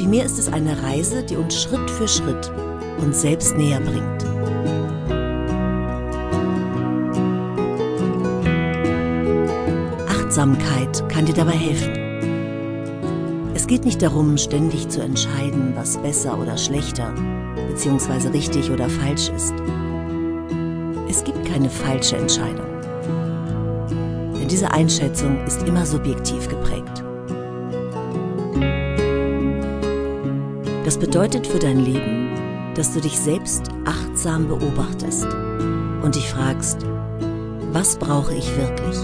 Vielmehr ist es eine Reise, die uns Schritt für Schritt uns selbst näher bringt. Achtsamkeit kann dir dabei helfen. Es geht nicht darum, ständig zu entscheiden, was besser oder schlechter, beziehungsweise richtig oder falsch ist. Es gibt keine falsche Entscheidung. Denn diese Einschätzung ist immer subjektiv geprägt. Das bedeutet für dein Leben, dass du dich selbst achtsam beobachtest und dich fragst, was brauche ich wirklich?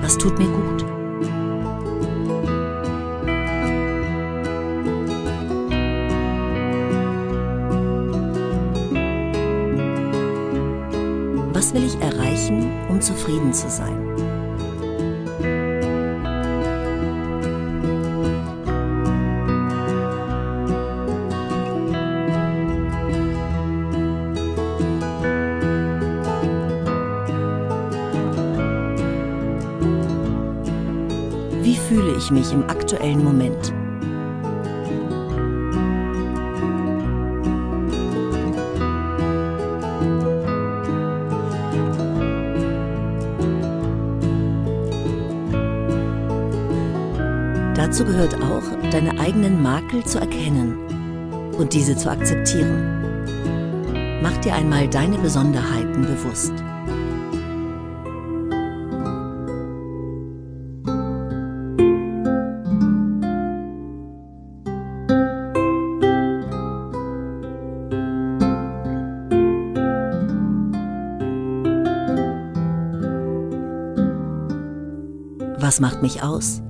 Was tut mir gut? Was will ich erreichen, um zufrieden zu sein? Wie fühle ich mich im aktuellen Moment? Dazu gehört auch, deine eigenen Makel zu erkennen und diese zu akzeptieren. Mach dir einmal deine Besonderheiten bewusst. Was macht mich aus?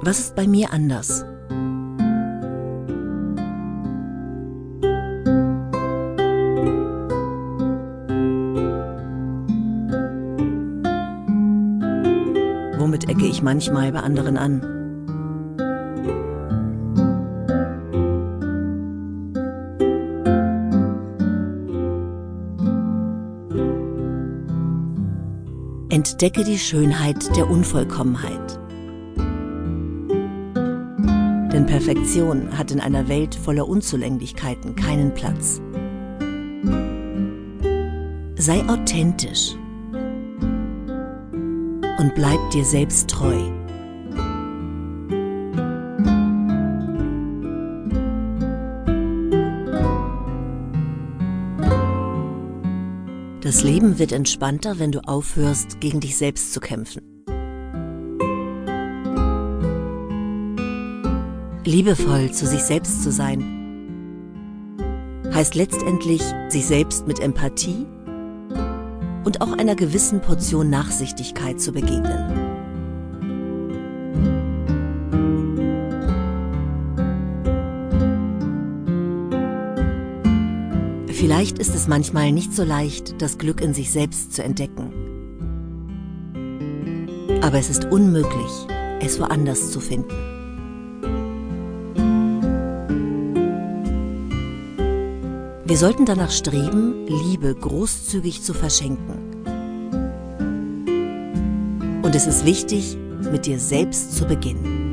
Was ist bei mir anders? Womit ecke ich manchmal bei anderen an? Entdecke die Schönheit der Unvollkommenheit. Denn Perfektion hat in einer Welt voller Unzulänglichkeiten keinen Platz. Sei authentisch und bleib dir selbst treu. Das Leben wird entspannter, wenn du aufhörst, gegen dich selbst zu kämpfen. Liebevoll zu sich selbst zu sein, heißt letztendlich, sich selbst mit Empathie und auch einer gewissen Portion Nachsichtigkeit zu begegnen. Vielleicht ist es manchmal nicht so leicht, das Glück in sich selbst zu entdecken. Aber es ist unmöglich, es woanders zu finden. Wir sollten danach streben, Liebe großzügig zu verschenken. Und es ist wichtig, mit dir selbst zu beginnen.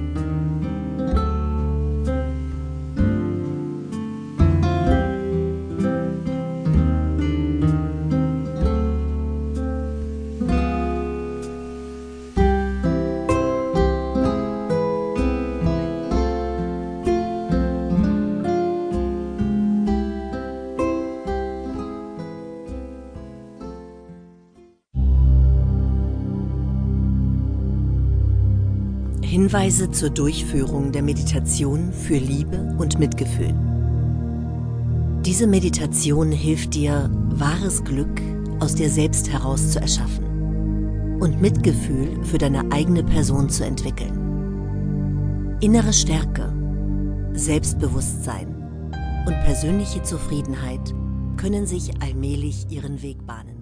Hinweise zur Durchführung der Meditation für Liebe und Mitgefühl. Diese Meditation hilft dir, wahres Glück aus dir selbst heraus zu erschaffen und Mitgefühl für deine eigene Person zu entwickeln. Innere Stärke, Selbstbewusstsein und persönliche Zufriedenheit können sich allmählich ihren Weg bahnen.